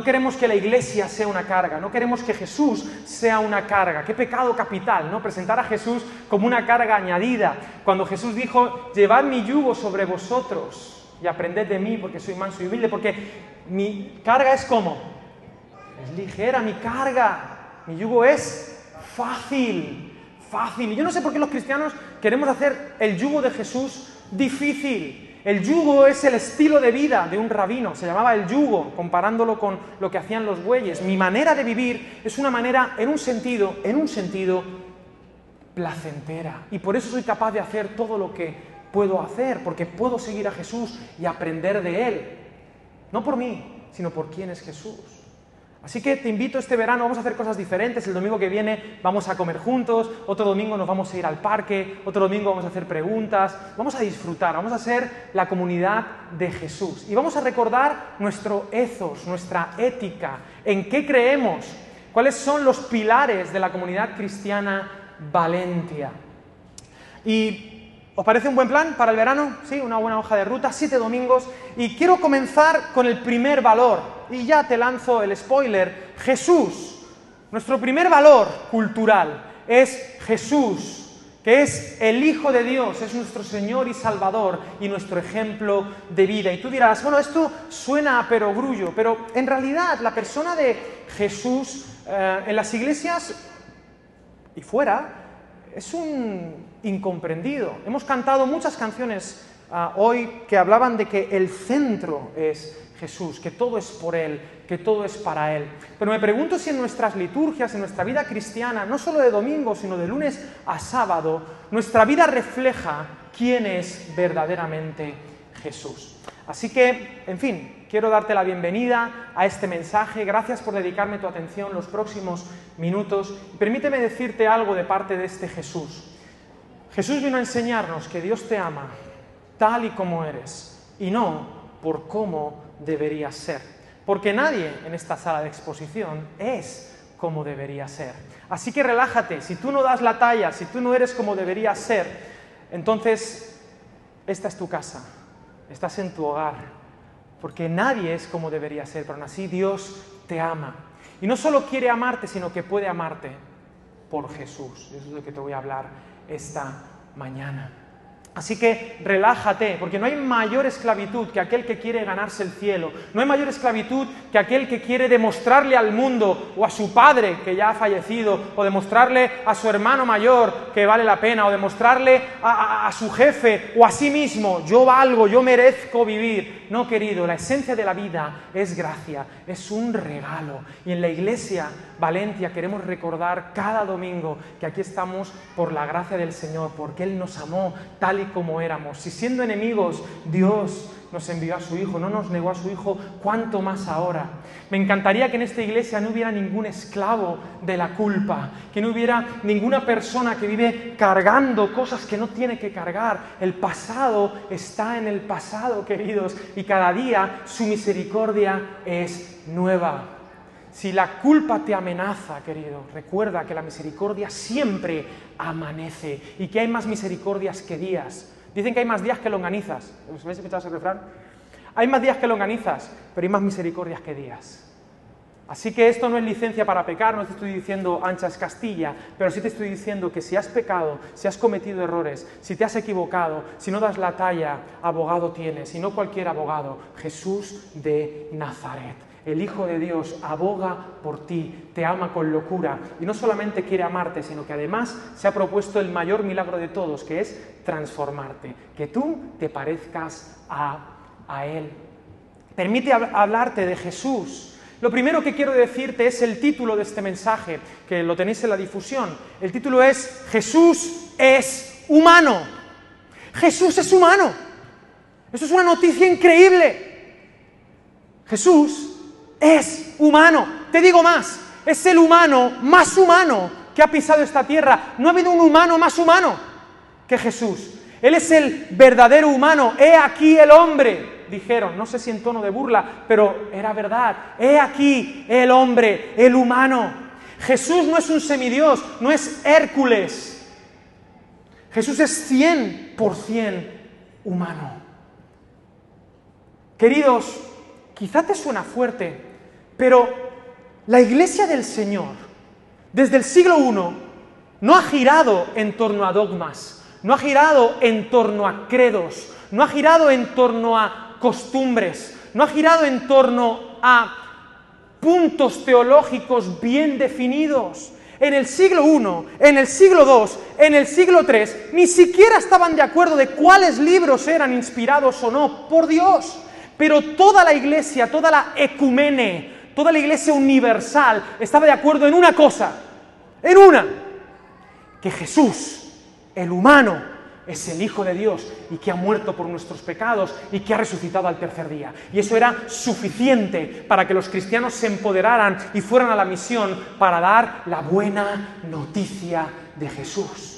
No queremos que la iglesia sea una carga, no queremos que Jesús sea una carga. Qué pecado capital, ¿no? Presentar a Jesús como una carga añadida. Cuando Jesús dijo, llevad mi yugo sobre vosotros y aprended de mí porque soy manso y humilde, porque mi carga es como, es ligera mi carga, mi yugo es fácil, fácil. Y yo no sé por qué los cristianos queremos hacer el yugo de Jesús difícil. El yugo es el estilo de vida de un rabino, se llamaba el yugo, comparándolo con lo que hacían los bueyes. Mi manera de vivir es una manera, en un sentido, en un sentido, placentera. Y por eso soy capaz de hacer todo lo que puedo hacer, porque puedo seguir a Jesús y aprender de Él. No por mí, sino por quién es Jesús. Así que te invito este verano, vamos a hacer cosas diferentes. El domingo que viene vamos a comer juntos, otro domingo nos vamos a ir al parque, otro domingo vamos a hacer preguntas, vamos a disfrutar, vamos a ser la comunidad de Jesús. Y vamos a recordar nuestro ethos, nuestra ética, en qué creemos, cuáles son los pilares de la comunidad cristiana Valentia. Y ¿Os parece un buen plan para el verano? Sí, una buena hoja de ruta, siete domingos. Y quiero comenzar con el primer valor. Y ya te lanzo el spoiler. Jesús. Nuestro primer valor cultural es Jesús, que es el Hijo de Dios, es nuestro Señor y Salvador y nuestro ejemplo de vida. Y tú dirás, bueno, esto suena a perogrullo, pero en realidad la persona de Jesús eh, en las iglesias y fuera es un incomprendido. Hemos cantado muchas canciones ah, hoy que hablaban de que el centro es Jesús, que todo es por Él, que todo es para Él. Pero me pregunto si en nuestras liturgias, en nuestra vida cristiana, no solo de domingo, sino de lunes a sábado, nuestra vida refleja quién es verdaderamente Jesús. Así que, en fin, quiero darte la bienvenida a este mensaje. Gracias por dedicarme tu atención los próximos minutos. Permíteme decirte algo de parte de este Jesús. Jesús vino a enseñarnos que Dios te ama tal y como eres y no por cómo deberías ser. Porque nadie en esta sala de exposición es como debería ser. Así que relájate, si tú no das la talla, si tú no eres como deberías ser, entonces esta es tu casa, estás en tu hogar, porque nadie es como debería ser, pero aún así Dios te ama. Y no solo quiere amarte, sino que puede amarte por Jesús. Eso es lo que te voy a hablar esta mañana. Así que relájate, porque no hay mayor esclavitud que aquel que quiere ganarse el cielo. No hay mayor esclavitud que aquel que quiere demostrarle al mundo o a su padre que ya ha fallecido, o demostrarle a su hermano mayor que vale la pena, o demostrarle a, a su jefe o a sí mismo, yo valgo, yo merezco vivir. No, querido, la esencia de la vida es gracia, es un regalo. Y en la iglesia Valencia queremos recordar cada domingo que aquí estamos por la gracia del Señor, porque Él nos amó tal y como éramos. Si siendo enemigos Dios nos envió a su Hijo, no nos negó a su Hijo, ¿cuánto más ahora? Me encantaría que en esta iglesia no hubiera ningún esclavo de la culpa, que no hubiera ninguna persona que vive cargando cosas que no tiene que cargar. El pasado está en el pasado, queridos, y cada día su misericordia es nueva. Si la culpa te amenaza, querido, recuerda que la misericordia siempre amanece y que hay más misericordias que días. Dicen que hay más días que longanizas. ¿Habéis escuchado ese refrán? Hay más días que longanizas, pero hay más misericordias que días. Así que esto no es licencia para pecar, no te estoy diciendo ancha es Castilla, pero sí te estoy diciendo que si has pecado, si has cometido errores, si te has equivocado, si no das la talla, abogado tienes, y no cualquier abogado, Jesús de Nazaret el Hijo de Dios aboga por ti, te ama con locura y no solamente quiere amarte, sino que además se ha propuesto el mayor milagro de todos, que es transformarte, que tú te parezcas a, Él. Permite hablarte de Jesús. Lo primero que quiero decirte es el título de este mensaje, que lo tenéis en la difusión. El título es Jesús es humano. Jesús es humano. Eso es una noticia increíble. Jesús es humano. Te digo más, es el humano más humano que ha pisado esta tierra. No ha habido un humano más humano que Jesús. Él es el verdadero humano. He aquí el hombre, dijeron, no sé si en tono de burla, pero era verdad. He aquí el hombre, el humano. Jesús no es un semidios, no es Hércules. Jesús es 100% humano. Queridos, quizá te suena fuerte Pero la iglesia del Señor, desde el siglo I, no ha girado en torno a dogmas, no ha girado en torno a credos, no ha girado en torno a costumbres, no ha girado en torno a puntos teológicos bien definidos. En el siglo I, en el siglo II, en el siglo III, ni siquiera estaban de acuerdo de cuáles libros eran inspirados o no por Dios. Pero toda la iglesia, toda la ecumene, toda la iglesia universal estaba de acuerdo en una cosa, en una, que Jesús, el humano, es el Hijo de Dios y que ha muerto por nuestros pecados y que ha resucitado al tercer día. Y eso era suficiente para que los cristianos se empoderaran y fueran a la misión para dar la buena noticia de Jesús.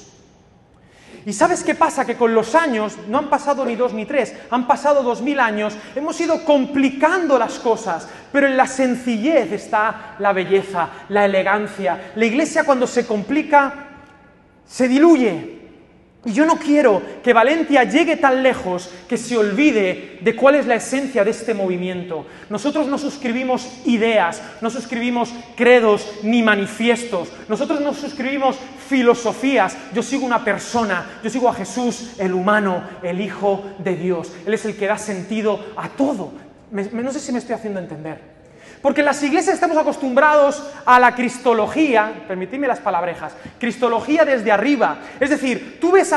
¿Y sabes qué pasa? Que con los años, no han pasado ni dos ni tres, han pasado dos mil años, hemos ido complicando las cosas, pero en la sencillez está la belleza, la elegancia. La iglesia cuando se complica, se diluye, y yo no quiero que Valencia llegue tan lejos que se olvide de cuál es la esencia de este movimiento. Nosotros no suscribimos ideas, no suscribimos credos ni manifiestos, nosotros no suscribimos filosofías. Yo sigo una persona, yo sigo a Jesús, el humano, el Hijo de Dios. Él es el que da sentido a todo. no sé si me estoy haciendo entender. Porque en las iglesias estamos acostumbrados a la cristología, permitidme las palabrejas, cristología desde arriba. Es decir, tú ves,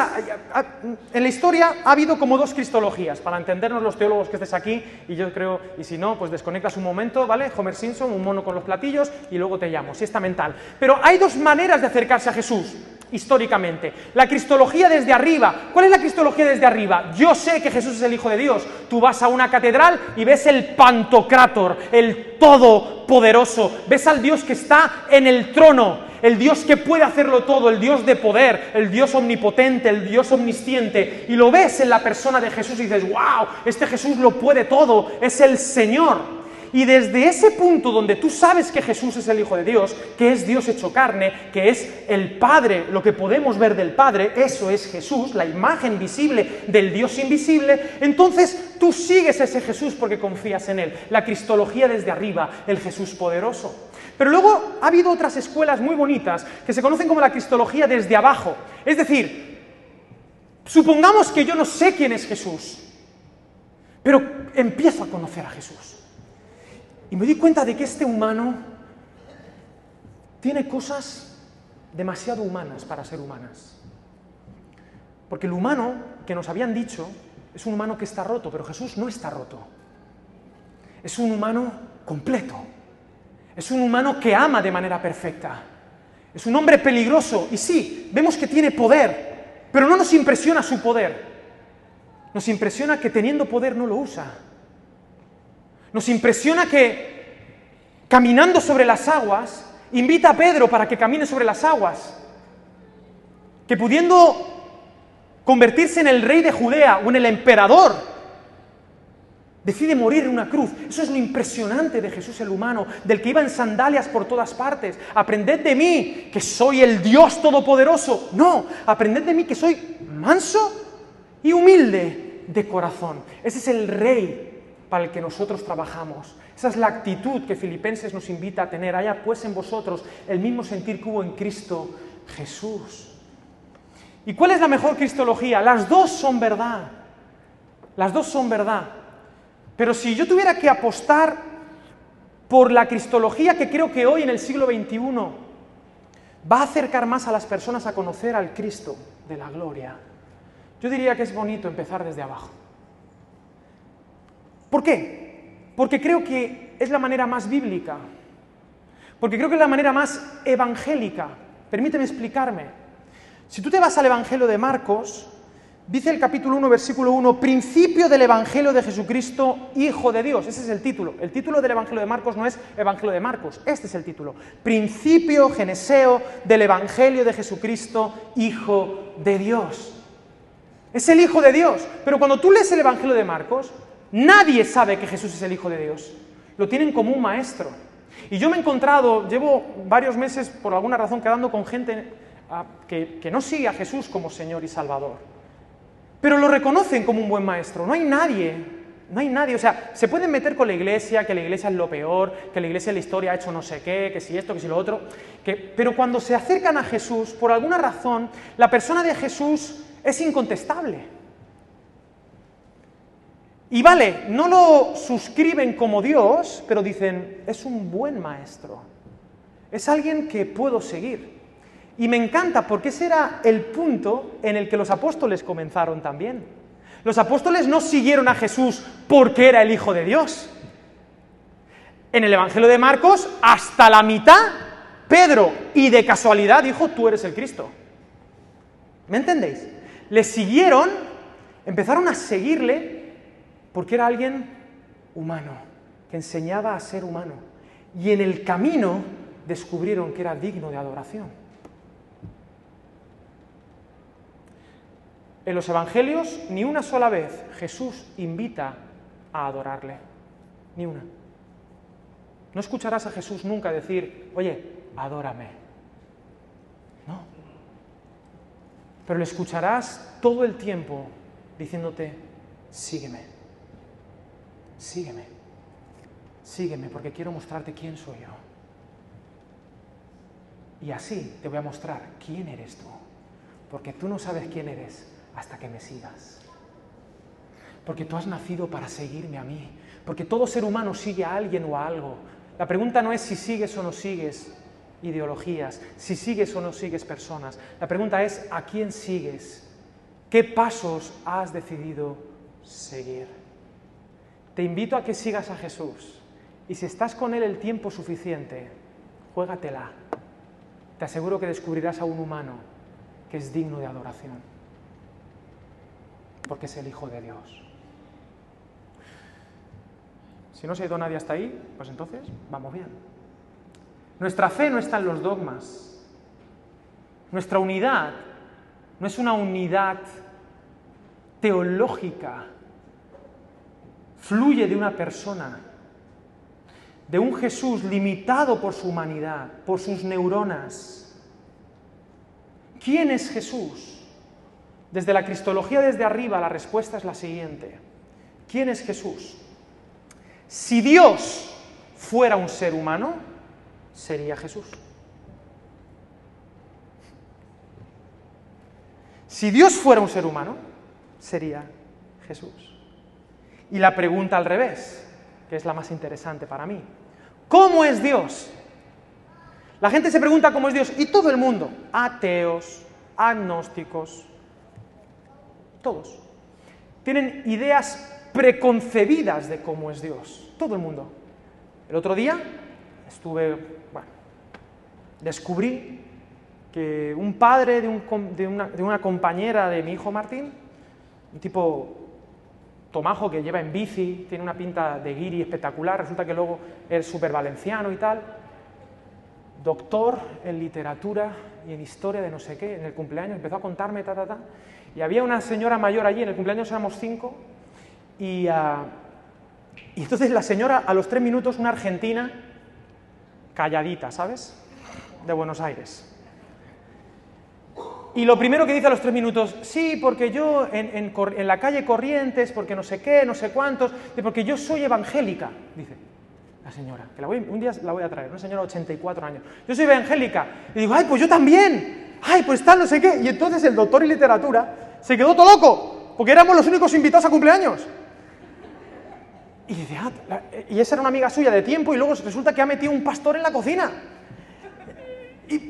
en la historia ha habido como dos cristologías, para entendernos los teólogos que estés aquí, y yo creo, y si no, pues desconectas un momento, ¿vale? Homer Simpson, un mono con los platillos, y luego te llamo, si está mental. Pero hay dos maneras de acercarse a Jesús históricamente. La cristología desde arriba. ¿Cuál es la cristología desde arriba? Yo sé que Jesús es el Hijo de Dios. Tú vas a una catedral y ves el Pantocrátor, el Todopoderoso. Ves al Dios que está en el trono, el Dios que puede hacerlo todo, el Dios de poder, el Dios omnipotente, el Dios omnisciente. Y lo ves en la persona de Jesús y dices, wow, este Jesús lo puede todo, es el Señor. Y desde ese punto donde tú sabes que Jesús es el Hijo de Dios, que es Dios hecho carne, que es el Padre, lo que podemos ver del Padre, eso es Jesús, la imagen visible del Dios invisible, entonces tú sigues ese Jesús porque confías en Él. La cristología desde arriba, el Jesús poderoso. Pero luego ha habido otras escuelas muy bonitas que se conocen como la cristología desde abajo. Es decir, supongamos que yo no sé quién es Jesús, pero empiezo a conocer a Jesús. Y me di cuenta de que este humano tiene cosas demasiado humanas para ser humanas. Porque el humano que nos habían dicho es un humano que está roto, pero Jesús no está roto. Es un humano completo. Es un humano que ama de manera perfecta. Es un hombre peligroso. Y sí, vemos que tiene poder, pero no nos impresiona su poder. Nos impresiona que teniendo poder no lo usa. Nos impresiona que caminando sobre las aguas, invita a Pedro para que camine sobre las aguas. Que pudiendo convertirse en el rey de Judea o en el emperador, decide morir en una cruz. Eso es lo impresionante de Jesús el humano, del que iba en sandalias por todas partes. Aprended de mí que soy el Dios todopoderoso. No, aprended de mí que soy manso y humilde de corazón. Ese es el rey para el que nosotros trabajamos. Esa es la actitud que Filipenses nos invita a tener. Haya pues en vosotros el mismo sentir que hubo en Cristo Jesús. ¿Y cuál es la mejor cristología? Las dos son verdad. Las dos son verdad. Pero si yo tuviera que apostar por la cristología que creo que hoy en el siglo XXI va a acercar más a las personas a conocer al Cristo de la gloria, yo diría que es bonito empezar desde abajo. ¿Por qué? Porque creo que es la manera más bíblica, porque creo que es la manera más evangélica. Permíteme explicarme. Si tú te vas al Evangelio de Marcos, dice el capítulo 1, versículo 1, principio del Evangelio de Jesucristo, Hijo de Dios. Ese es el título. El título del Evangelio de Marcos no es Evangelio de Marcos, este es el título. Principio geneseo del Evangelio de Jesucristo, Hijo de Dios. Es el Hijo de Dios. Pero cuando tú lees el Evangelio de Marcos, Nadie sabe que Jesús es el Hijo de Dios. Lo tienen como un maestro. Y yo me he encontrado, llevo varios meses por alguna razón quedando con gente ah, que, no sigue a Jesús como Señor y Salvador. Pero lo reconocen como un buen maestro. No hay nadie No hay nadie, o sea, se pueden meter con la iglesia, que la iglesia es lo peor, que la iglesia en la historia ha hecho no sé qué, que si esto, que si lo otro, pero cuando se acercan a Jesús, por alguna razón, la persona de Jesús es incontestable. Y vale, no lo suscriben como Dios, pero dicen, es un buen maestro, es alguien que puedo seguir. Y me encanta porque ese era el punto en el que los apóstoles comenzaron también. Los apóstoles no siguieron a Jesús porque era el Hijo de Dios. En el Evangelio de Marcos, hasta la mitad, Pedro, y de casualidad dijo, tú eres el Cristo. ¿Me entendéis? Le siguieron, empezaron a seguirle porque era alguien humano, que enseñaba a ser humano. Y en el camino descubrieron que era digno de adoración. En los Evangelios ni una sola vez Jesús invita a adorarle. Ni una. No escucharás a Jesús nunca decir, oye, adórame. No. Pero le escucharás todo el tiempo diciéndote, sígueme, sígueme, sígueme porque quiero mostrarte quién soy yo. Y así te voy a mostrar quién eres tú. Porque tú no sabes quién eres hasta que me sigas. Porque tú has nacido para seguirme a mí. Porque todo ser humano sigue a alguien o a algo. La pregunta no es si sigues o no sigues ideologías, si sigues o no sigues personas. La pregunta es a quién sigues. ¿Qué pasos has decidido seguir? Te invito a que sigas a Jesús. Y si estás con Él el tiempo suficiente, juégatela. Te aseguro que descubrirás a un humano que es digno de adoración porque es el Hijo de Dios. Si no se ha ido nadie hasta ahí, pues entonces vamos bien. Nuestra fe no está en los dogmas. Nuestra unidad no es una unidad teológica. Fluye de una persona, de un Jesús limitado por su humanidad, por sus neuronas. ¿Quién es Jesús? Desde la cristología desde arriba la respuesta es la siguiente. ¿Quién es Jesús? Si Dios fuera un ser humano, sería Jesús. Si Dios fuera un ser humano, sería Jesús. Y la pregunta al revés, que es la más interesante para mí. ¿Cómo es Dios? La gente se pregunta cómo es Dios y todo el mundo, ateos, agnósticos, todos. Tienen ideas preconcebidas de cómo es Dios. Todo el mundo. El otro día estuve, bueno, descubrí que un padre de, una, de una compañera de mi hijo Martín, un tipo tomajo que lleva en bici, tiene una pinta de guiri espectacular, resulta que luego es súper valenciano y tal, doctor en literatura y en historia de no sé qué, en el cumpleaños empezó a contarme, ta, ta, ta, y había una señora mayor allí, en el cumpleaños éramos cinco, y, ah, y entonces la señora, a los tres minutos, una argentina, calladita, ¿sabes? De Buenos Aires. Y lo primero que dice a los tres minutos, sí, porque yo en, en, la calle Corrientes, porque no sé qué, no sé cuántos, porque yo soy evangélica, dice la señora, que la voy, un día la voy a traer, una señora de 84 años. Yo soy evangélica. Y digo, ay, pues yo también. Ay, pues tal, no sé qué. Y entonces el doctor en literatura se quedó todo loco, porque éramos los únicos invitados a cumpleaños. Y dice, ah, y esa era una amiga suya de tiempo y luego resulta que ha metido un pastor en la cocina.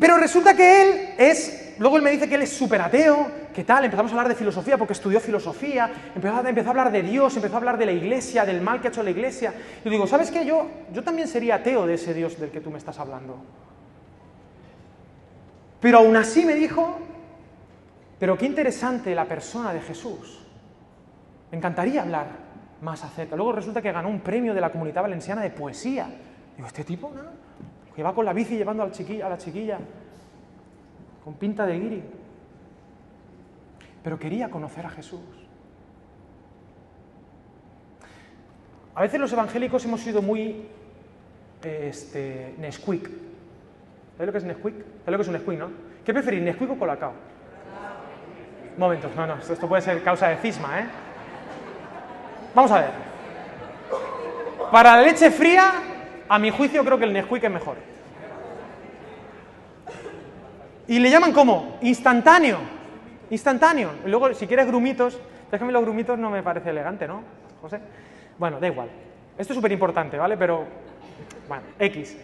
pero resulta que él es, luego él me dice que él es súper ateo, ¿qué tal? Empezamos a hablar de filosofía porque estudió filosofía, empezó a, empezó a, hablar de Dios, empezó a hablar de la iglesia, del mal que ha hecho la iglesia. Y digo, ¿sabes qué? Yo, yo también sería ateo de ese Dios del que tú me estás hablando. Pero aún así me dijo, pero qué interesante la persona de Jesús. Me encantaría hablar más acerca. Luego resulta que ganó un premio de la comunidad valenciana de poesía. Digo, este tipo, ¿no? Que va con la bici llevando a la chiquilla con pinta de guiri. Pero quería conocer a Jesús. A veces los evangélicos hemos sido muy este, Nesquik. ¿Sabes lo que es Nesquik? ¿Sabes lo que es un Nesquik, no? ¿Qué preferís, Nesquik o Colacao? Momentos, no, no, esto puede ser causa de cisma, ¿eh? Vamos a ver. Para la leche fría, a mi juicio creo que el Nesquik es mejor. Y le llaman como instantáneo. Instantáneo. Y luego, si quieres grumitos, déjame los grumitos no me parece elegante, ¿no, José? Bueno, da igual. Esto es súper importante, ¿vale? Pero, bueno, X.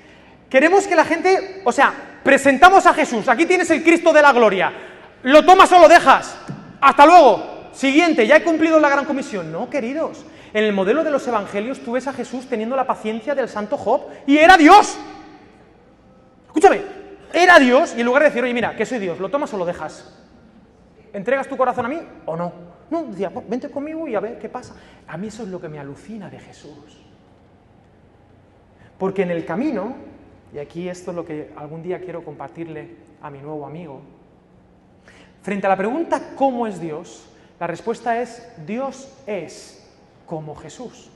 Queremos que la gente, o sea, presentamos a Jesús, aquí tienes el Cristo de la gloria, lo tomas o lo dejas, hasta luego, siguiente, ya he cumplido la gran comisión. No, queridos, en el modelo de los evangelios tú ves a Jesús teniendo la paciencia del santo Job y era Dios. Escúchame, era Dios y en lugar de decir, oye, mira, que soy Dios, ¿lo tomas o lo dejas? ¿Entregas tu corazón a mí o no? No, decía, vente conmigo y a ver qué pasa. A mí eso es lo que me alucina de Jesús. Porque en el camino, y aquí esto es lo que algún día quiero compartirle a mi nuevo amigo, frente a la pregunta ¿cómo es Dios? La respuesta es Dios es como Jesús.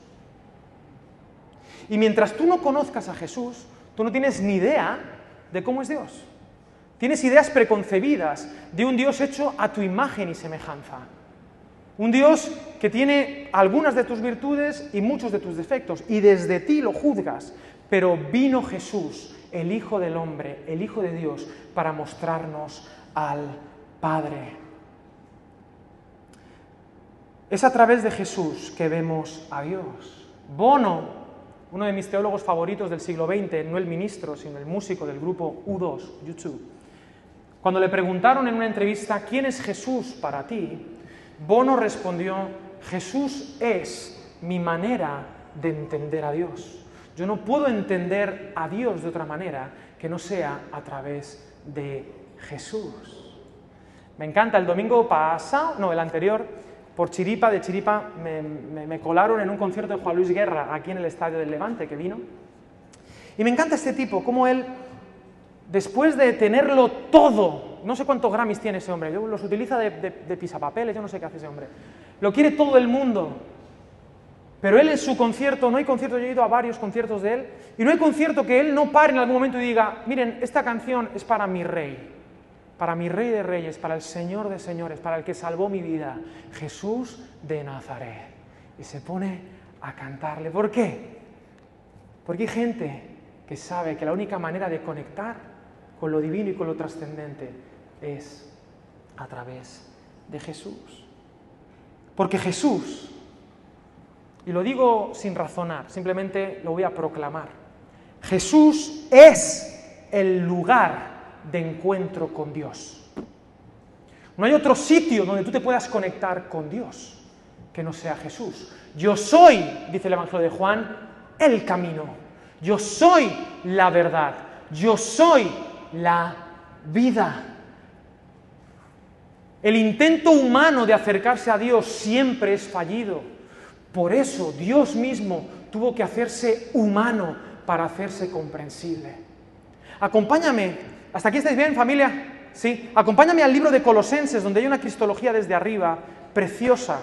Y mientras tú no conozcas a Jesús, tú no tienes ni idea de cómo es Dios. Tienes ideas preconcebidas de un Dios hecho a tu imagen y semejanza. Un Dios que tiene algunas de tus virtudes y muchos de tus defectos, y desde ti lo juzgas. Pero vino Jesús, el Hijo del Hombre, el Hijo de Dios, para mostrarnos al Padre. Es a través de Jesús que vemos a Dios. Bono, uno de mis teólogos favoritos del siglo XX, no el ministro, sino el músico del grupo U2, YouTube, cuando le preguntaron en una entrevista, ¿quién es Jesús para ti? Bono respondió, Jesús es mi manera de entender a Dios. Yo no puedo entender a Dios de otra manera que no sea a través de Jesús. Me encanta, el domingo pasado, no, el anterior, por Chiripa, de Chiripa, me, colaron en un concierto de Juan Luis Guerra, aquí en el Estadio del Levante, que vino. Y me encanta este tipo, cómo él, después de tenerlo todo, no sé cuántos Grammys tiene ese hombre, los utiliza de, de pisapapeles, yo no sé qué hace ese hombre, lo quiere todo el mundo, pero él en su concierto, no hay concierto, yo he ido a varios conciertos de él, y no hay concierto que él no pare en algún momento y diga, miren, esta canción es para mi rey para mi Rey de Reyes, para el Señor de Señores, para el que salvó mi vida, Jesús de Nazaret. Y se pone a cantarle. ¿Por qué? Porque hay gente que sabe que la única manera de conectar con lo divino y con lo trascendente es a través de Jesús. Porque Jesús, y lo digo sin razonar, simplemente lo voy a proclamar, Jesús es el lugar de encuentro con Dios. No hay otro sitio donde tú te puedas conectar con Dios que no sea Jesús. Yo soy, dice el Evangelio de Juan, el camino. Yo soy la verdad. Yo soy la vida. El intento humano de acercarse a Dios siempre es fallido. Por eso Dios mismo tuvo que hacerse humano para hacerse comprensible. Acompáñame ¿Hasta aquí estáis bien, familia? Sí. Acompáñame al libro de Colosenses, donde hay una cristología desde arriba, preciosa.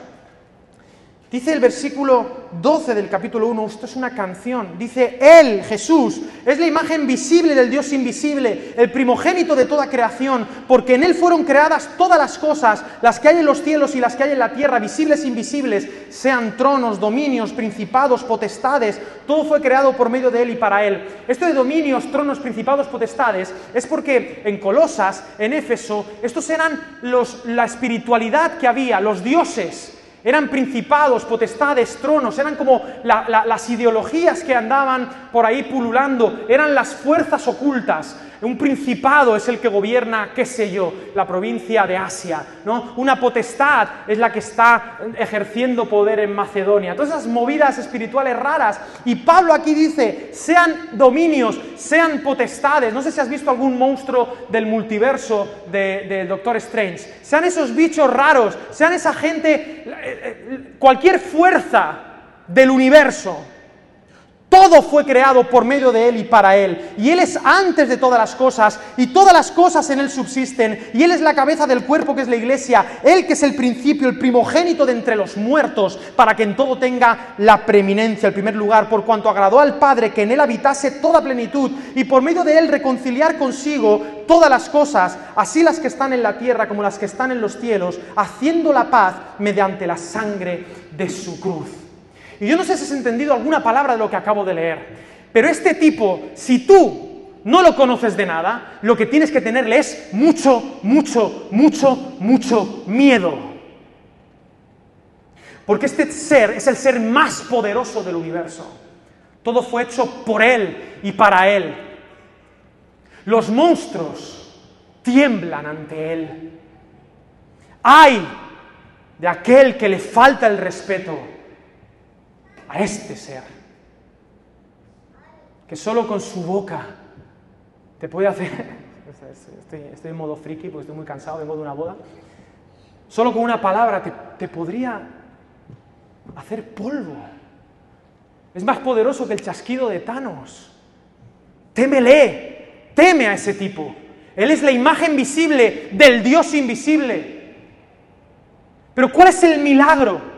Dice el versículo 12 del capítulo 1, esto es una canción, dice, Él, Jesús, es la imagen visible del Dios invisible, el primogénito de toda creación, porque en Él fueron creadas todas las cosas, las que hay en los cielos y las que hay en la tierra, visibles e invisibles, sean tronos, dominios, principados, potestades, todo fue creado por medio de Él y para Él. Esto de dominios, tronos, principados, potestades, es porque en Colosas, en Éfeso, estos eran los, la espiritualidad que había, los dioses eran principados, potestades, tronos, eran como las ideologías que andaban por ahí pululando, eran las fuerzas ocultas. Un principado es el que gobierna, qué sé yo, la provincia de Asia, ¿no? Una potestad es la que está ejerciendo poder en Macedonia. Todas esas movidas espirituales raras. Y Pablo aquí dice, sean dominios, sean potestades. No sé si has visto algún monstruo del multiverso de Doctor Strange. Sean esos bichos raros, sean esa gente, eh, eh, cualquier fuerza del universo todo fue creado por medio de Él y para Él. Y Él es antes de todas las cosas y todas las cosas en Él subsisten. Y Él es la cabeza del cuerpo que es la iglesia. Él que es el principio, el primogénito de entre los muertos, para que en todo tenga la preeminencia, el primer lugar, por cuanto agradó al Padre que en Él habitase toda plenitud y por medio de Él reconciliar consigo todas las cosas, así las que están en la tierra como las que están en los cielos, haciendo la paz mediante la sangre de su cruz. Y yo no sé si has entendido alguna palabra de lo que acabo de leer, pero este tipo, si tú no lo conoces de nada, lo que tienes que tenerle es mucho, mucho, mucho, mucho miedo. Porque este ser es el ser más poderoso del universo. Todo fue hecho por Él y para Él. Los monstruos tiemblan ante Él. ¡Ay! de aquel que le falta el respeto a este ser, que solo con su boca te puede hacer... Estoy, en modo friki porque estoy muy cansado, vengo de una boda. Solo con una palabra te, podría hacer polvo. Es más poderoso que el chasquido de Thanos. Témele, teme a ese tipo. Él es la imagen visible del Dios invisible. Pero ¿cuál es el milagro?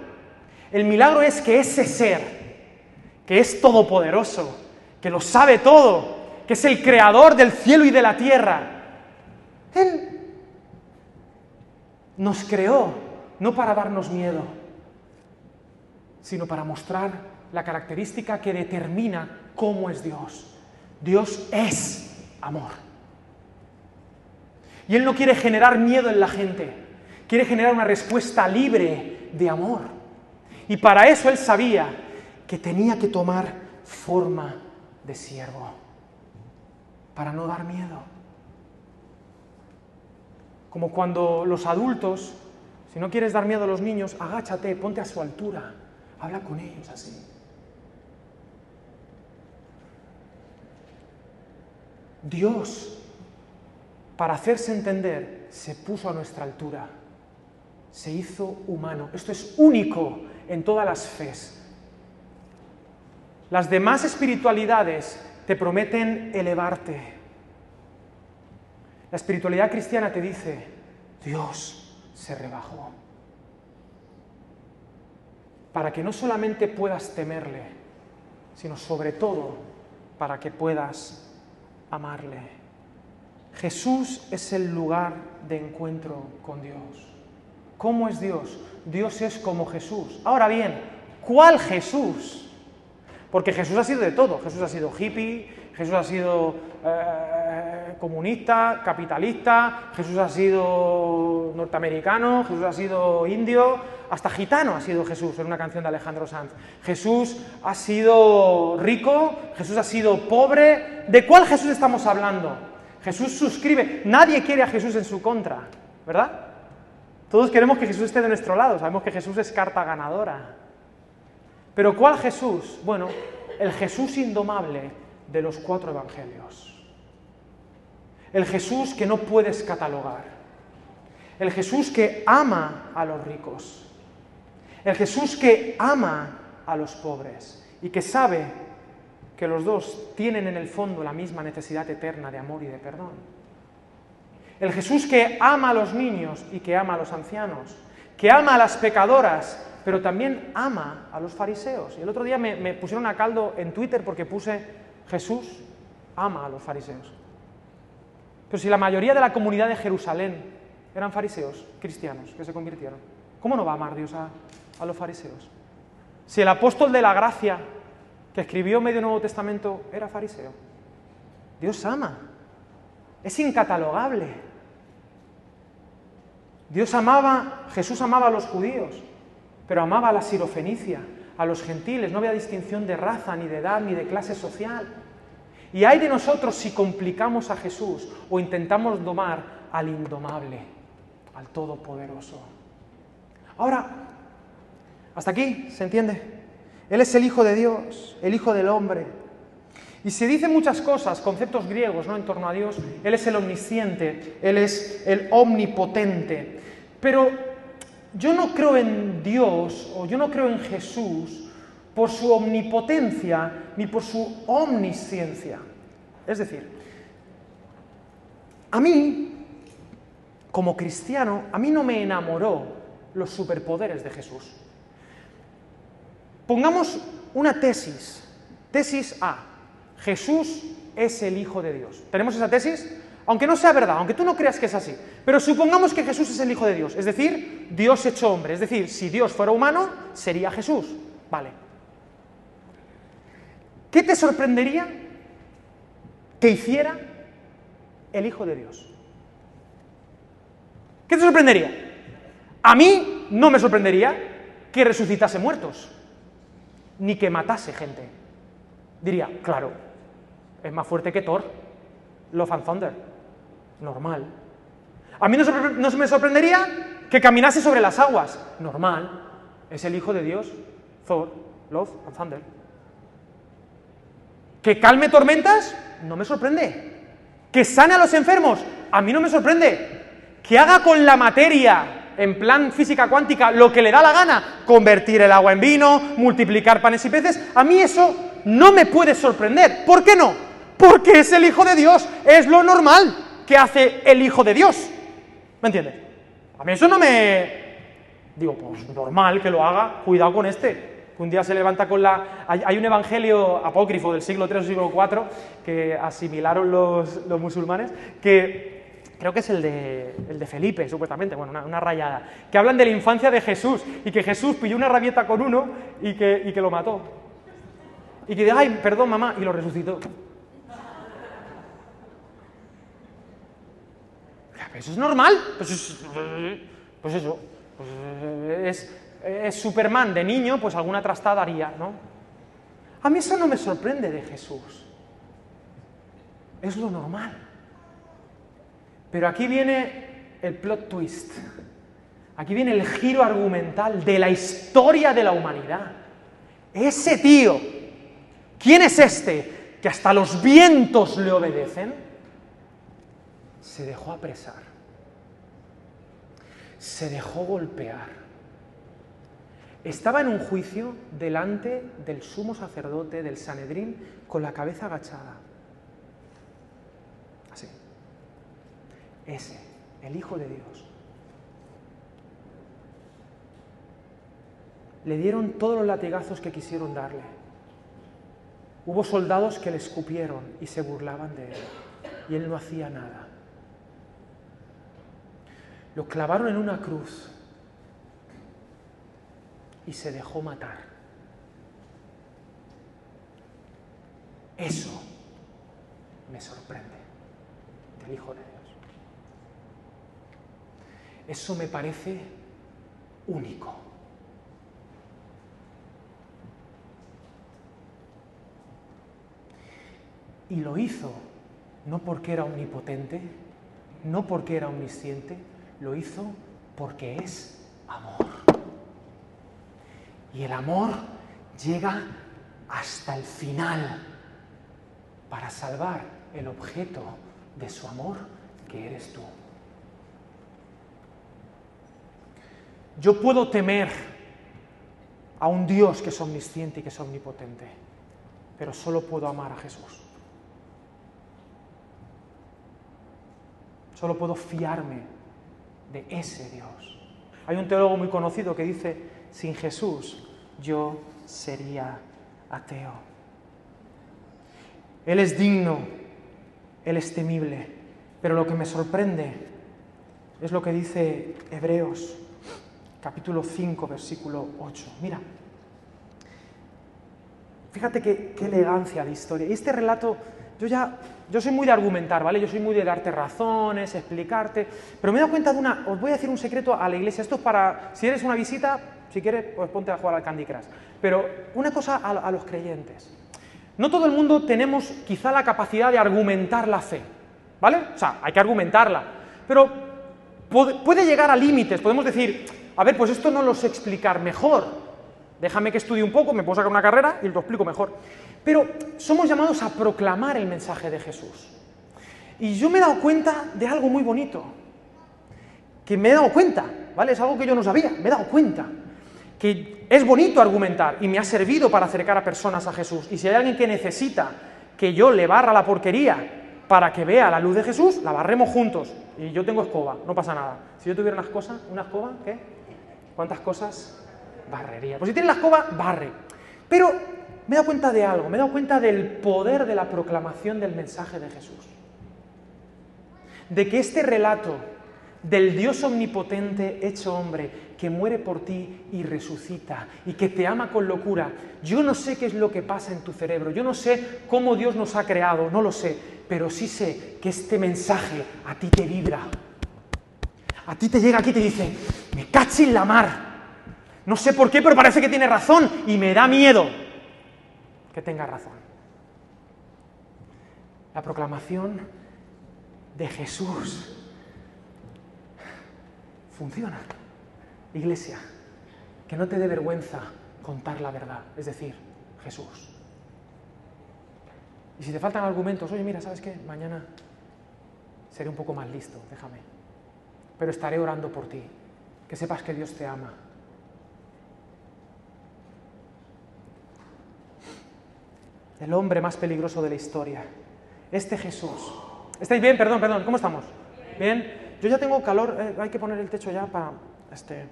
El milagro es que ese ser, que es todopoderoso, que lo sabe todo, que es el creador del cielo y de la tierra, Él nos creó no para darnos miedo, sino para mostrar la característica que determina cómo es Dios. Dios es amor. Y Él no quiere generar miedo en la gente. Quiere generar una respuesta libre de amor. Y para eso él sabía que tenía que tomar forma de siervo, para no dar miedo. Como cuando los adultos, si no quieres dar miedo a los niños, agáchate, ponte a su altura, habla con ellos así. Dios, para hacerse entender, se puso a nuestra altura se hizo humano. Esto es único en todas las fes. Las demás espiritualidades te prometen elevarte. La espiritualidad cristiana te dice, Dios se rebajó. Para que no solamente puedas temerle, sino sobre todo para que puedas amarle. Jesús es el lugar de encuentro con Dios. ¿Cómo es Dios? Dios es como Jesús. Ahora bien, ¿cuál Jesús? Porque Jesús ha sido de todo. Jesús ha sido hippie, Jesús ha sido eh, comunista, capitalista, Jesús ha sido norteamericano, Jesús ha sido indio, hasta gitano ha sido Jesús, en una canción de Alejandro Sanz. Jesús ha sido rico, Jesús ha sido pobre. ¿De cuál Jesús estamos hablando? Jesús suscribe. Nadie quiere a Jesús en su contra, ¿verdad? Todos queremos que Jesús esté de nuestro lado, sabemos que Jesús es carta ganadora. Pero ¿cuál Jesús? Bueno, el Jesús indomable de los cuatro evangelios. El Jesús que no puedes catalogar. El Jesús que ama a los ricos. El Jesús que ama a los pobres y que sabe que los dos tienen en el fondo la misma necesidad eterna de amor y de perdón. El Jesús que ama a los niños y que ama a los ancianos, que ama a las pecadoras, pero también ama a los fariseos. Y el otro día me, pusieron a caldo en Twitter porque puse Jesús ama a los fariseos. Pero si la mayoría de la comunidad de Jerusalén eran fariseos, cristianos, que se convirtieron, ¿cómo no va a amar Dios a, los fariseos? Si el apóstol de la gracia que escribió medio Nuevo Testamento era fariseo, Dios ama, es incatalogable. Dios amaba, Jesús amaba a los judíos, pero amaba a la sirofenicia, a los gentiles, no había distinción de raza, ni de edad, ni de clase social. Y hay de nosotros si complicamos a Jesús o intentamos domar al indomable, al todopoderoso. Ahora, hasta aquí, ¿se entiende? Él es el Hijo de Dios, el Hijo del hombre, y se dicen muchas cosas, conceptos griegos, ¿no? En torno a Dios. Él es el omnisciente, Él es el omnipotente. Pero yo no creo en Dios o yo no creo en Jesús por su omnipotencia ni por su omnisciencia. Es decir, a mí, como cristiano, a mí no me enamoró los superpoderes de Jesús. Pongamos una tesis, tesis A. Jesús es el Hijo de Dios. ¿Tenemos esa tesis? Aunque no sea verdad, aunque tú no creas que es así. Pero supongamos que Jesús es el Hijo de Dios, es decir, Dios hecho hombre. Es decir, si Dios fuera humano, sería Jesús. Vale. ¿Qué te sorprendería que hiciera el Hijo de Dios? ¿Qué te sorprendería? A mí no me sorprendería que resucitase muertos, ni que matase gente. Diría, claro, es más fuerte que Thor, Love and Thunder, normal. A mí no, se me sorprendería que caminase sobre las aguas, normal, es el Hijo de Dios, Thor, Love and Thunder. Que calme tormentas, no me sorprende. Que sane a los enfermos, a mí no me sorprende. Que haga con la materia, en plan física cuántica, lo que le da la gana, convertir el agua en vino, multiplicar panes y peces, a mí eso no me puede sorprender. ¿Por qué no? Porque es el Hijo de Dios, es lo normal que hace el Hijo de Dios. ¿Me entiendes? A mí eso no me... Digo, pues normal que lo haga, cuidado con este un día se levanta con la... Hay, un evangelio apócrifo del siglo III o siglo IV que asimilaron los, musulmanes, que creo que es el de, el de Felipe, supuestamente, bueno, una, rayada, que hablan de la infancia de Jesús y que Jesús pilló una rabieta con uno y que, y que lo mató. Y que dice, ay, perdón mamá, y lo resucitó. ¿Eso es normal? Pues, pues eso, pues es, es Superman de niño, pues alguna trastada haría, ¿no? A mí eso no me sorprende de Jesús. Es lo normal. Pero aquí viene el plot twist. Aquí viene el giro argumental de la historia de la humanidad. Ese tío, ¿quién es este que hasta los vientos le obedecen? Se dejó apresar. Se dejó golpear estaba en un juicio delante del sumo sacerdote del Sanedrín con la cabeza agachada. Así. Ese, el Hijo de Dios. Le dieron todos los latigazos que quisieron darle. Hubo soldados que le escupieron y se burlaban de él. Y él no hacía nada. Lo clavaron en una cruz y se dejó matar. Eso me sorprende del Hijo de Dios. Eso me parece único. Y lo hizo no porque era omnipotente, no porque era omnisciente, lo hizo porque es amor. Y el amor llega hasta el final para salvar el objeto de su amor, que eres tú. Yo puedo temer a un Dios que es omnisciente y que es omnipotente, pero solo puedo amar a Jesús. Solo puedo fiarme ese Dios. Hay un teólogo muy conocido que dice, sin Jesús yo sería ateo. Él es digno, Él es temible, pero lo que me sorprende es lo que dice Hebreos capítulo 5, versículo 8. Mira, fíjate qué, elegancia de historia. Este relato, yo ya, yo soy muy de argumentar, ¿vale? Yo soy muy de darte razones, explicarte, pero me he dado cuenta de una, os voy a decir un secreto a la iglesia, esto es para, si eres una visita, si quieres, pues ponte a jugar al Candy Crush. Pero una cosa a, los creyentes. No todo el mundo tenemos quizá la capacidad de argumentar la fe, ¿vale? O sea, hay que argumentarla. Pero puede, llegar a límites. Podemos decir, a ver, pues esto no lo sé explicar mejor. Déjame que estudie un poco, me puedo sacar una carrera y lo explico mejor. Pero somos llamados a proclamar el mensaje de Jesús. Y yo me he dado cuenta de algo muy bonito. Que me he dado cuenta, ¿vale? Es algo que yo no sabía, me he dado cuenta que es bonito argumentar y me ha servido para acercar a personas a Jesús. Y si hay alguien que necesita que yo le barra la porquería para que vea la luz de Jesús, la barremos juntos. Y yo tengo escoba, no pasa nada. Si yo tuviera una escoba, una escoba, ¿qué? ¿Cuántas cosas? Barrería. Pues si tiene la escoba, barre. Pero me he dado cuenta de algo, me he dado cuenta del poder de la proclamación del mensaje de Jesús. De que este relato del Dios omnipotente hecho hombre, que muere por ti y resucita, y que te ama con locura. Yo no sé qué es lo que pasa en tu cerebro, yo no sé cómo Dios nos ha creado, no lo sé, pero sí sé que este mensaje a ti te vibra. A ti te llega aquí y te dice, me en la mar. No sé por qué, pero parece que tiene razón y me da miedo que tenga razón. La proclamación de Jesús funciona. Iglesia, que no te dé vergüenza contar la verdad, es decir, Jesús. Y si te faltan argumentos, oye, mira, ¿sabes qué? Mañana seré un poco más listo, déjame. Pero estaré orando por ti. Que sepas que Dios te ama. El hombre más peligroso de la historia. Este Jesús. ¿Estáis bien? Perdón, perdón. ¿Cómo estamos? ¿Bien? Yo ya tengo calor. Eh, hay que poner el techo ya para... Este...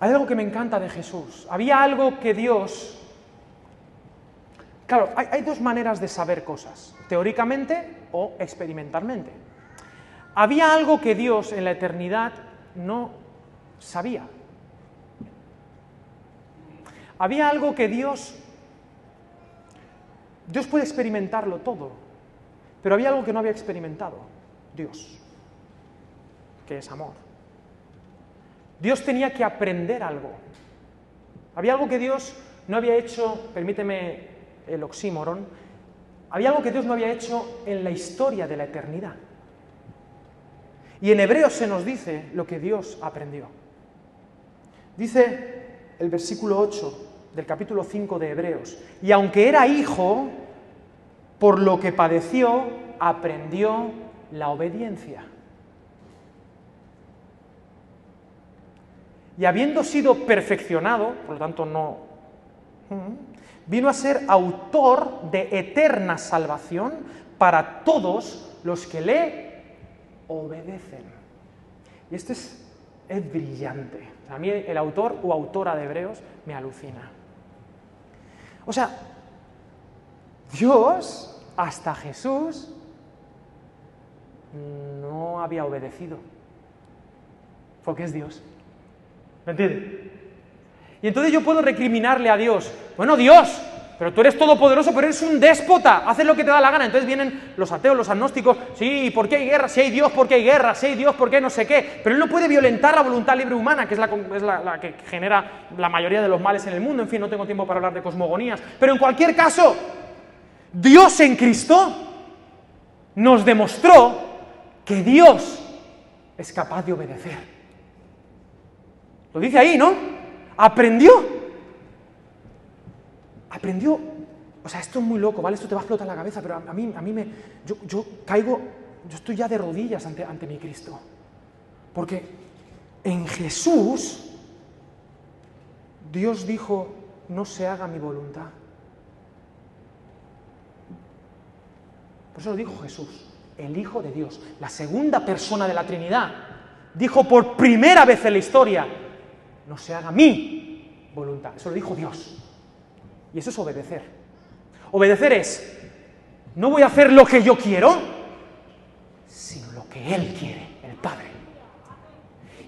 Hay algo que me encanta de Jesús. Había algo que Dios Claro, hay, dos maneras de saber cosas, teóricamente o experimentalmente. Había algo que Dios en la eternidad no sabía. Había algo que Dios... Dios puede experimentarlo todo, pero había algo que no había experimentado, Dios, que es amor. Dios tenía que aprender algo. Había algo que Dios no había hecho, permíteme el oxímoron, había algo que Dios no había hecho en la historia de la eternidad. Y en Hebreos se nos dice lo que Dios aprendió. Dice el versículo 8 del capítulo 5 de Hebreos, y aunque era hijo, por lo que padeció, aprendió la obediencia. Y habiendo sido perfeccionado, por lo tanto no, vino a ser autor de eterna salvación para todos los que le obedecen. Y esto es, brillante. A mí el autor o autora de Hebreos me alucina. O sea, Dios, hasta Jesús, no había obedecido. Porque es Dios. ¿Me entiendes? Y entonces yo puedo recriminarle a Dios, bueno Dios, pero tú eres todopoderoso, pero eres un déspota, haces lo que te da la gana. Entonces vienen los ateos, los agnósticos, sí, ¿por qué hay guerra? Si hay Dios, ¿por qué hay guerra? Si hay Dios, ¿por qué no sé qué? Pero Él no puede violentar la voluntad libre humana, que es, la, es la, que genera la mayoría de los males en el mundo. En fin, no tengo tiempo para hablar de cosmogonías. Pero en cualquier caso, Dios en Cristo nos demostró que Dios es capaz de obedecer. Lo dice ahí, ¿no? aprendió. Aprendió. O sea, esto es muy loco, ¿vale? Esto te va a explotar la cabeza, pero a, mí, a mí me. Yo, caigo. Yo estoy ya de rodillas ante, ante mi Cristo. Porque en Jesús, Dios dijo: No se haga mi voluntad. Por eso lo dijo Jesús, el Hijo de Dios, la segunda persona de la Trinidad. Dijo por primera vez en la historia: no se haga mi voluntad. Eso lo dijo Dios. Y eso es obedecer. Obedecer es, no voy a hacer lo que yo quiero, sino lo que Él quiere, el Padre.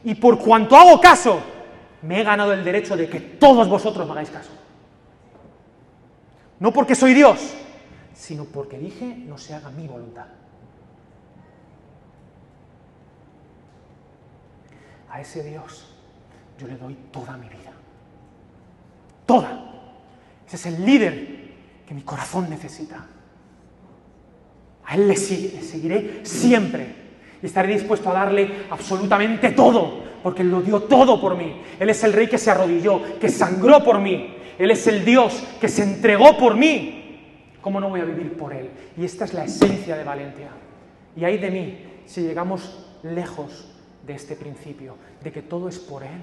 Y por cuanto hago caso, me he ganado el derecho de que todos vosotros me hagáis caso. No porque soy Dios, sino porque dije, no se haga mi voluntad. A ese Dios yo le doy toda mi vida. Toda. Ese es el líder que mi corazón necesita. A Él le, seguiré siempre. Y estaré dispuesto a darle absolutamente todo, porque Él lo dio todo por mí. Él es el rey que se arrodilló, que sangró por mí. Él es el Dios que se entregó por mí. ¿Cómo no voy a vivir por Él? Y esta es la esencia de Valencia. Y hay de mí si llegamos lejos de este principio, de que todo es por Él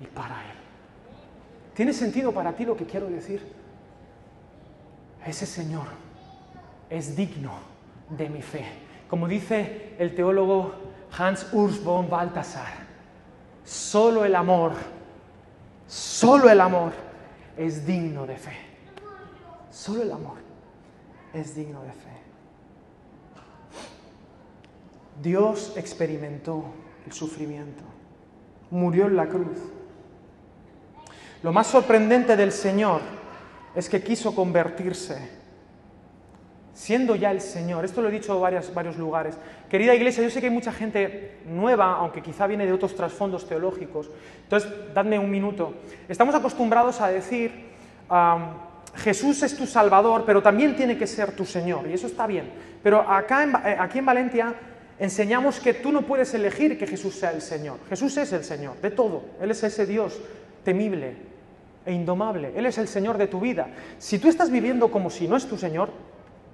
y para Él. ¿Tiene sentido para ti lo que quiero decir? Ese Señor es digno de mi fe. Como dice el teólogo Hans Urs von Balthasar, solo el amor, solo el amor es digno de fe. Solo el amor es digno de fe. Dios experimentó el sufrimiento, murió en la cruz. Lo más sorprendente del Señor es que quiso convertirse, siendo ya el Señor. Esto lo he dicho en varios, lugares. Querida iglesia, yo sé que hay mucha gente nueva, aunque quizá viene de otros trasfondos teológicos. Entonces, dadme un minuto. Estamos acostumbrados a decir, Jesús es tu Salvador, pero también tiene que ser tu Señor, y eso está bien. Pero acá eh, aquí en Valencia enseñamos que tú no puedes elegir que Jesús sea el Señor. Jesús es el Señor, de todo. Él es ese Dios temible e indomable. Él es el Señor de tu vida. Si tú estás viviendo como si no es tu Señor,